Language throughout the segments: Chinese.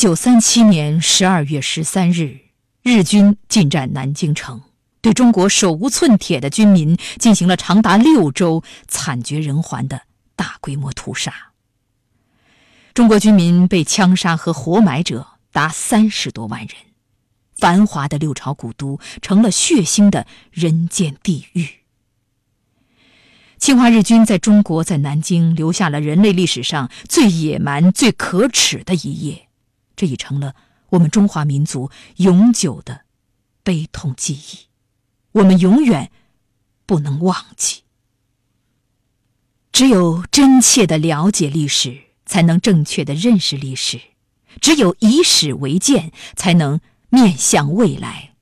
九三七年十二月十三日，日军进占南京城，对中国手无寸铁的军民进行了长达六周、惨绝人寰的大规模屠杀。中国军民被枪杀和活埋者达三十多万人，繁华的六朝古都成了血腥的人间地狱。侵华日军在中国在南京留下了人类历史上最野蛮、最可耻的一页。这已成了我们中华民族永久的悲痛记忆，我们永远不能忘记。只有真切的了解历史，才能正确的认识历史；只有以史为鉴，才能面向未来。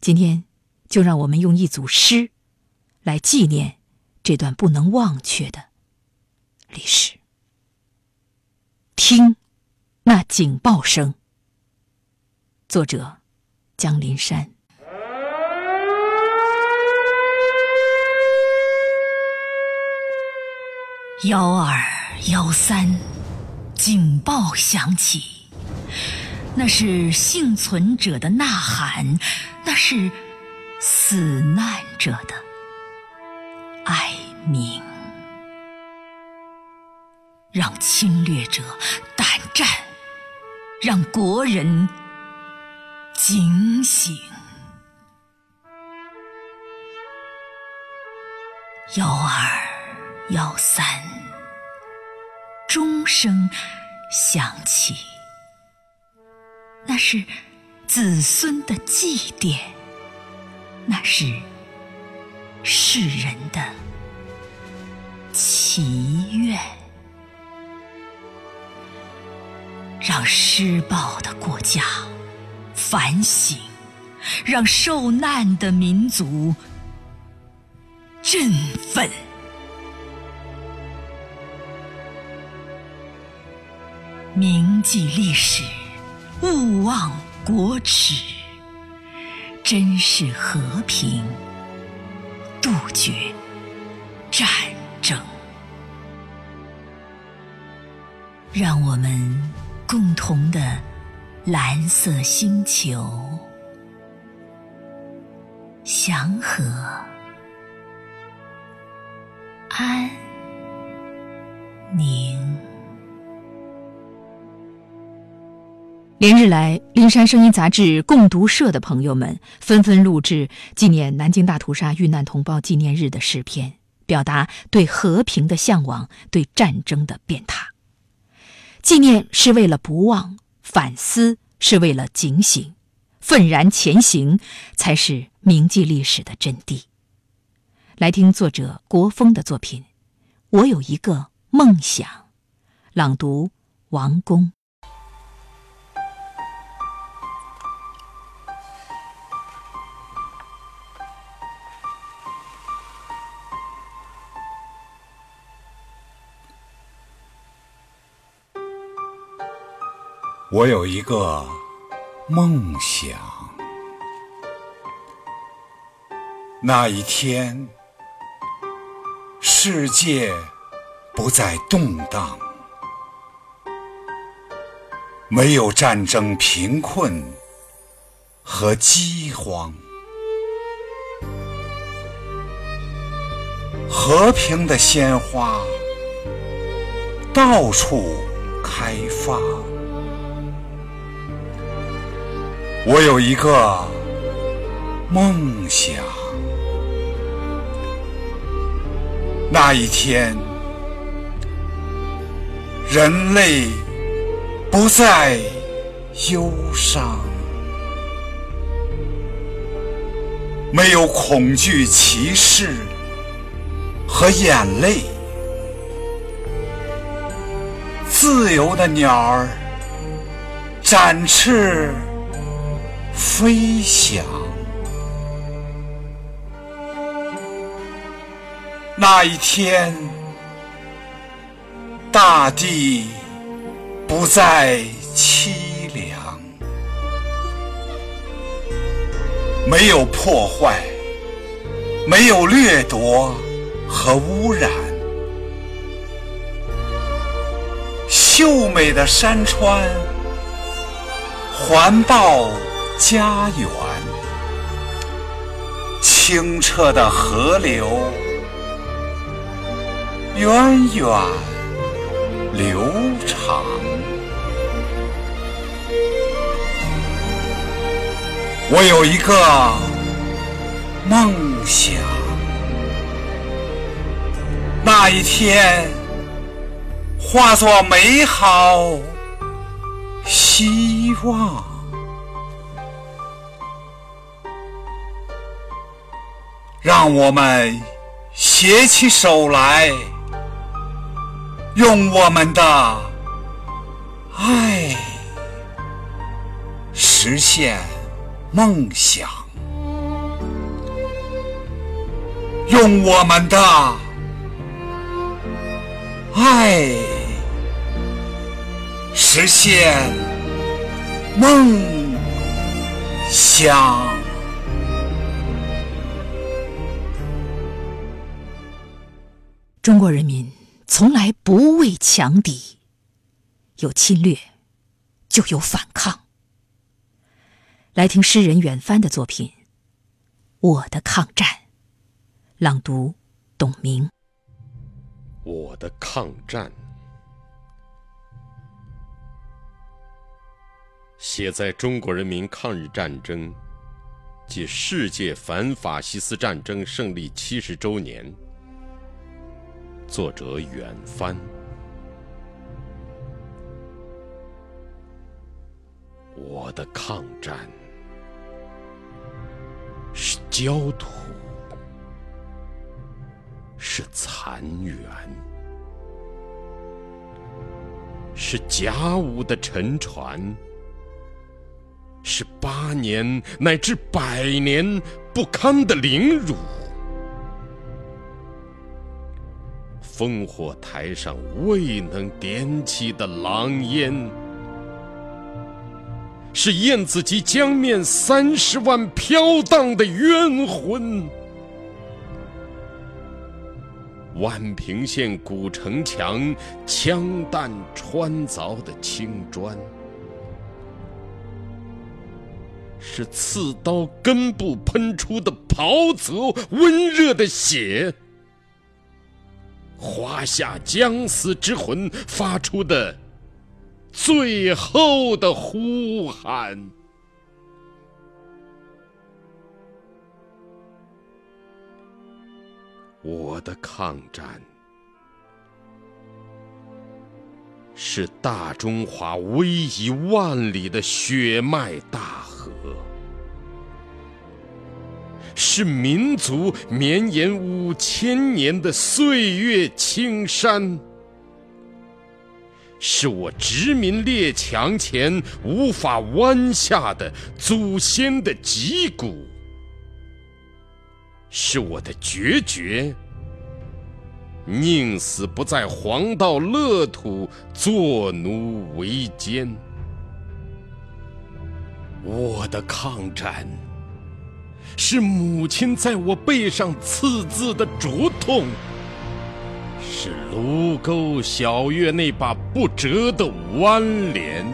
今天，就让我们用一组诗来纪念这段不能忘却的历史。听。那警报声。作者：江林山。幺二幺三，警报响起，那是幸存者的呐喊，那是死难者的哀鸣，让侵略者胆战。让国人警醒。幺二幺三，钟声响起，那是子孙的祭奠，那是世人的祈愿。让施暴的国家反省，让受难的民族振奋。铭记历史，勿忘国耻，珍视和平，杜绝战争。让我们。共同的蓝色星球，祥和安宁。连日来，灵山声音杂志共读社的朋友们纷纷录制纪念南京大屠杀遇难同胞纪念日的诗篇，表达对和平的向往，对战争的鞭挞。纪念是为了不忘，反思是为了警醒，愤然前行才是铭记历史的真谛。来听作者国风的作品《我有一个梦想》，朗读王工。我有一个梦想，那一天，世界不再动荡，没有战争、贫困和饥荒，和平的鲜花到处开放。我有一个梦想，那一天，人类不再忧伤，没有恐惧、歧视和眼泪，自由的鸟儿展翅。飞翔，那一天，大地不再凄凉，没有破坏，没有掠夺和污染，秀美的山川环抱家园，清澈的河流源远流长。我有一个梦想，那一天化作美好希望。让我们携起手来，用我们的爱实现。梦想，用我们的爱实现梦想。中国人民从来不畏强敌，有侵略就有反抗。来听诗人远帆的作品《我的抗战》，朗读董明。我的抗战，写在中国人民抗日战争及世界反法西斯战争胜利七十周年。作者远帆。我的抗战。是焦土，是残垣，是甲午的沉船，是八年乃至百年不堪的凌辱。烽火台上未能点起的狼烟。是燕子及江面三十万飘荡的冤魂，宛平县古城墙枪弹穿凿的青砖，是刺刀根部喷出的袍泽温热的血，华夏将死之魂发出的。最后的呼喊，我的抗战是大中华逶迤万里的血脉大是民族绵延五千年的岁月青山。是我殖民列强前无法弯下的祖先的脊骨，是我的决绝，宁死不在黄道乐土做奴为奸。我的抗战，是母亲在我背上刺字的灼痛。是卢沟晓月那把不折的弯镰，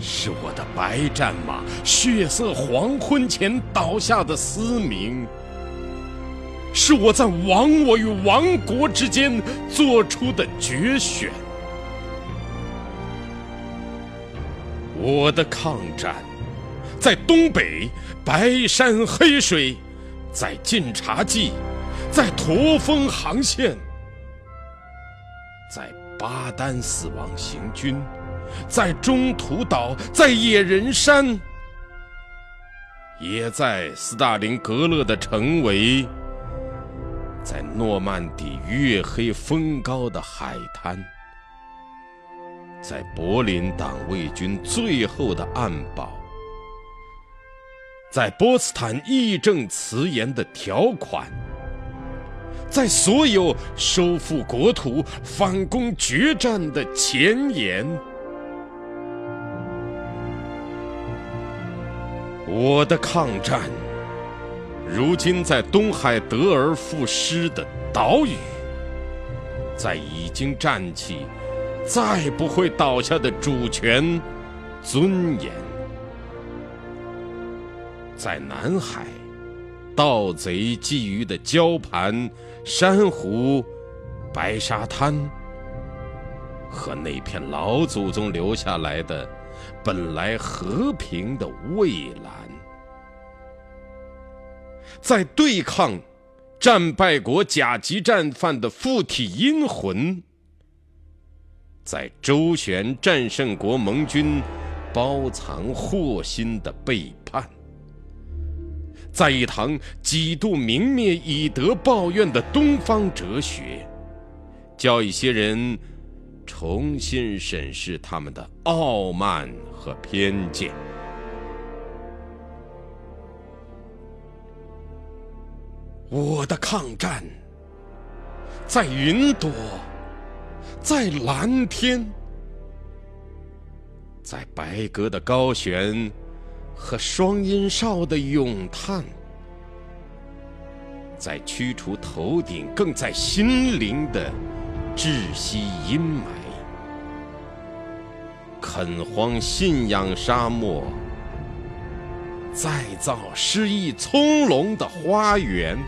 是我的白战马血色黄昏前倒下的嘶鸣，是我在亡我与亡国之间做出的决选。我的抗战，在东北白山黑水，在晋察冀。在驼峰航线，在巴丹死亡行军，在中途岛，在野人山，也在斯大林格勒的城围，在诺曼底月黑风高的海滩，在柏林党卫军最后的暗堡，在波茨坦义正辞严的条款。在所有收复国土、反攻决战的前沿，我的抗战，如今在东海得而复失的岛屿，在已经站起、再不会倒下的主权尊严。在南海，盗贼觊觎的礁盘、珊瑚、白沙滩，和那片老祖宗留下来的本来和平的蔚蓝，在对抗战败国甲级战犯的附体阴魂，在周旋战胜国盟军包藏祸心的背。在一堂几度明灭以德报怨的东方哲学，教一些人重新审视他们的傲慢和偏见。我的抗战，在云朵，在蓝天，在白鸽的高悬。和双音哨的咏叹，在驱除头顶，更在心灵的窒息阴霾，垦荒信仰沙漠，再造诗意葱茏的花园，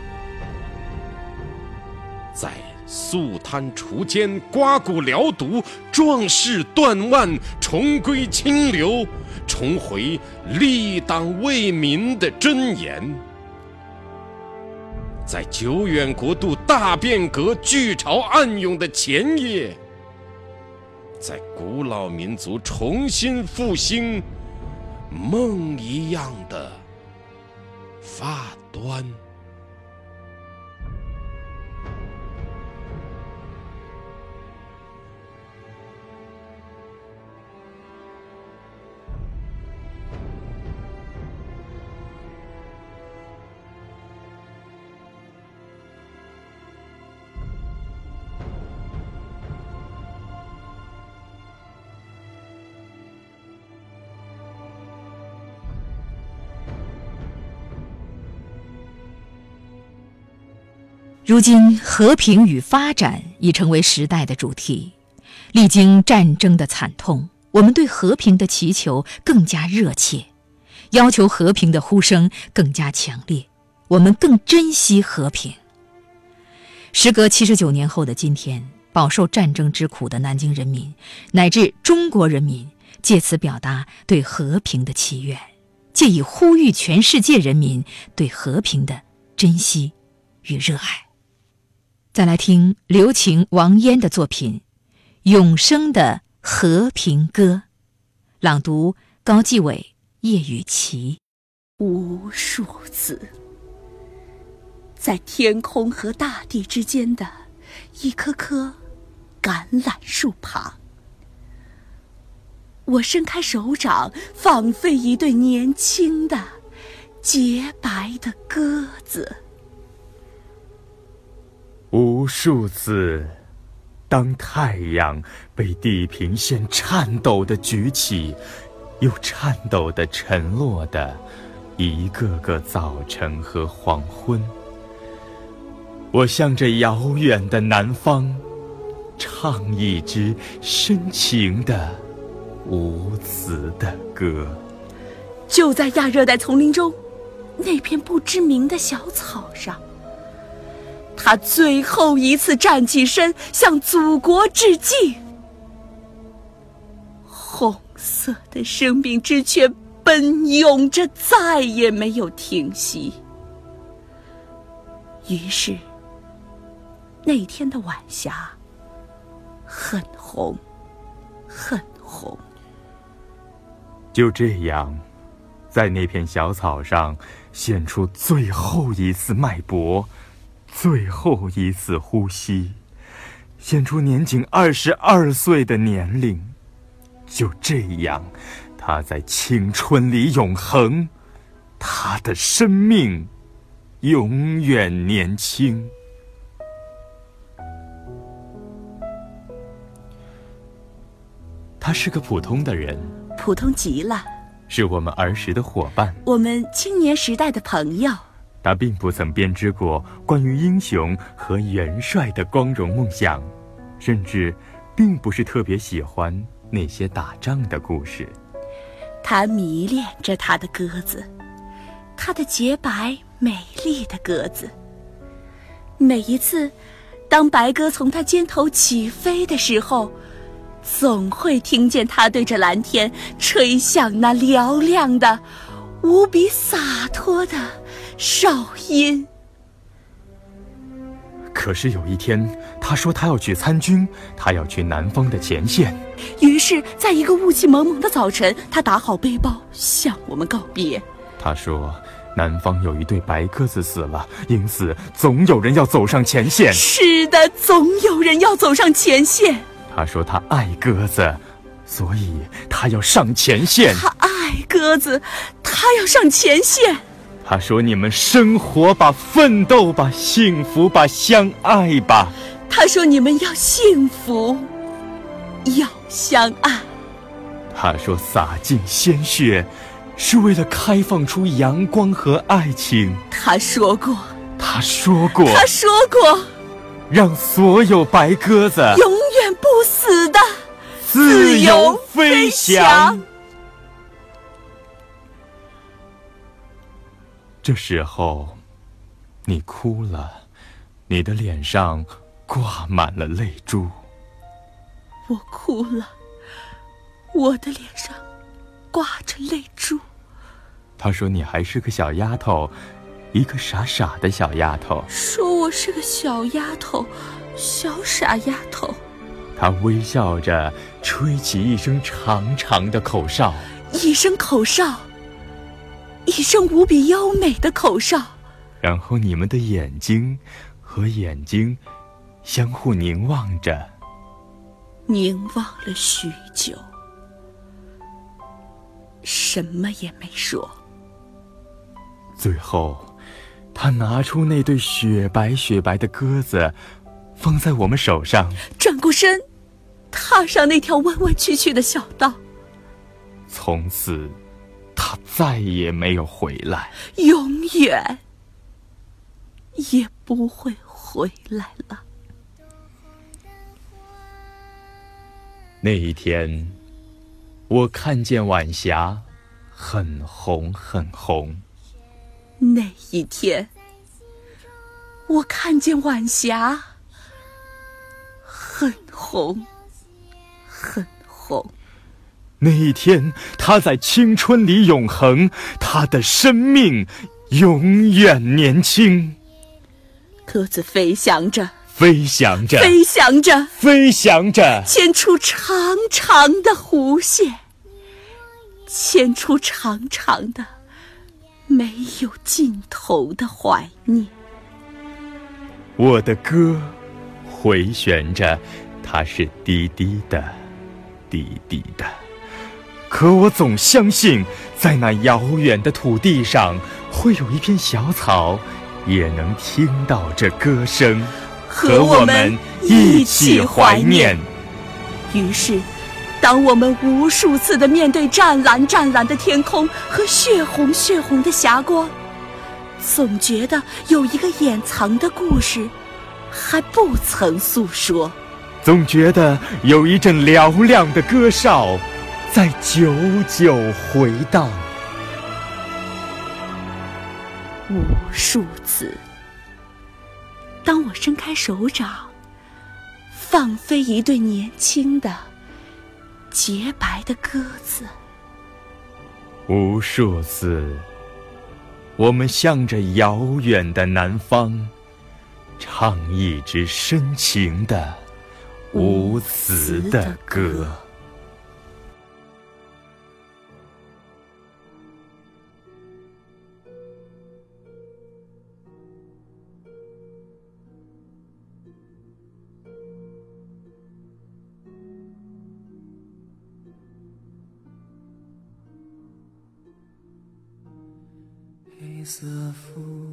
在肃贪除奸、刮骨疗毒、壮士断腕，重归清流。重回立党为民的箴言，在久远国度大变革、巨潮暗涌的前夜，在古老民族重新复兴梦一样的发端。如今，和平与发展已成为时代的主题。历经战争的惨痛，我们对和平的祈求更加热切，要求和平的呼声更加强烈。我们更珍惜和平。时隔七十九年后的今天，饱受战争之苦的南京人民乃至中国人民，借此表达对和平的祈愿，借以呼吁全世界人民对和平的珍惜与热爱。再来听刘擎、王嫣的作品《永生的和平歌》，朗读高继伟、叶雨琪。无数次，在天空和大地之间的一棵棵橄榄树旁，我伸开手掌，放飞一对年轻的、洁白的鸽子。无数次，当太阳被地平线颤抖的举起，又颤抖的沉落的一个个早晨和黄昏，我向着遥远的南方，唱一支深情的、无词的歌。就在亚热带丛林中，那片不知名的小草上。他最后一次站起身，向祖国致敬。红色的生命之泉奔涌着，再也没有停息。于是，那天的晚霞很红，很红。就这样，在那片小草上献出最后一次脉搏。最后一次呼吸，显出年仅二十二岁的年龄。就这样，他在青春里永恒，他的生命永远年轻。他是个普通的人，普通极了，是我们儿时的伙伴，我们青年时代的朋友。他并不曾编织过关于英雄和元帅的光荣梦想，甚至并不是特别喜欢那些打仗的故事。他迷恋着他的鸽子，他的洁白美丽的鸽子。每一次，当白鸽从他肩头起飞的时候，总会听见他对着蓝天吹响那嘹亮的、无比洒脱的哨音。可是有一天，他说他要去参军，他要去南方的前线。于是，在一个雾气蒙蒙的早晨，他打好背包向我们告别。他说，南方有一对白鸽子死了，因此总有人要走上前线。是的，总有人要走上前线。他说他爱鸽子，所以他要上前线。他爱鸽子，他要上前线。他说：“你们生活吧，奋斗吧，幸福吧，相爱吧。”他说：“你们要幸福，要相爱。”他说：“洒尽鲜血，是为了开放出阳光和爱情。”他说过，他说过，他说过，让所有白鸽子永远不死的自由飞翔。这时候，你哭了，你的脸上挂满了泪珠。我哭了，我的脸上挂着泪珠。他说：“你还是个小丫头，一个傻傻的小丫头。”说我是个小丫头，小傻丫头。他微笑着吹起一声长长的口哨，一声口哨。一声无比优美的口哨，然后你们的眼睛和眼睛相互凝望着，凝望了许久，什么也没说。最后，他拿出那对雪白雪白的鸽子，放在我们手上，转过身，踏上那条弯弯曲曲的小道，从此。他再也没有回来，永远也不会回来了。那一天，我看见晚霞很红很红。那一天，我看见晚霞很红很红。那一天，他在青春里永恒，他的生命永远年轻。鸽子飞翔着，飞翔着，飞翔着，飞翔着，牵出长长的弧线，牵出长长的、没有尽头的怀念。我的歌回旋着，它是低低的，低低的。可我总相信，在那遥远的土地上，会有一片小草，也能听到这歌声，和我们一起怀念。于是，当我们无数次的面对湛蓝湛蓝的天空和血红血红的霞光，总觉得有一个掩藏的故事，还不曾诉说；总觉得有一阵嘹亮的歌哨。在久久回荡，无数次。当我伸开手掌，放飞一对年轻的、洁白的鸽子，无数次，我们向着遥远的南方，唱一支深情的、无词的歌。色覆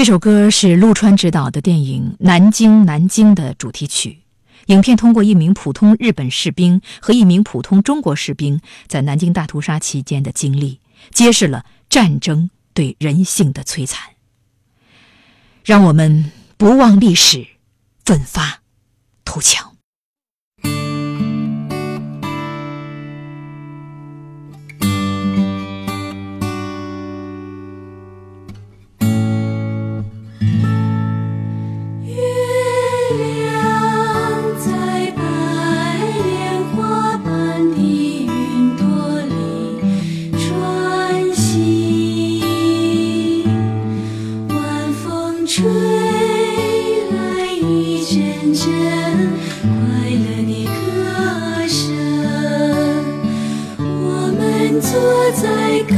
这首歌是陆川执导的电影南京南京的主题曲影片通过一名普通日本士兵和一名普通中国士兵在南京大屠杀期间的经历揭示了战争对人性的摧残。让我们不忘历史奋发图强。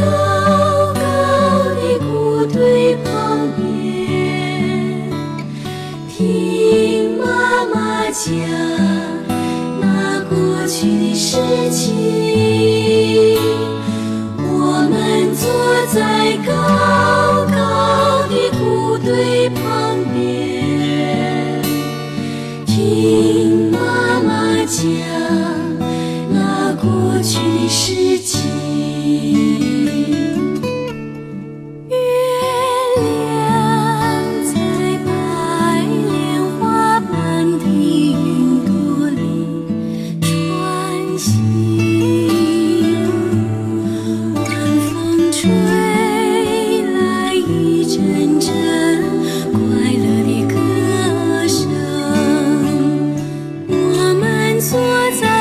高高的谷堆旁边，听妈妈讲那过去的事情。我们坐在高高的谷堆旁边，听妈妈讲那过去的事坐在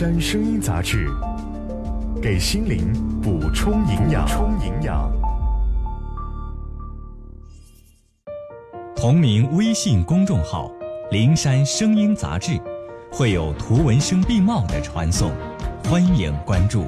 山声音杂志，给心灵补充营养。补充营养。同名微信公众号“灵山声音杂志”，会有图文声并茂的传送，欢迎关注。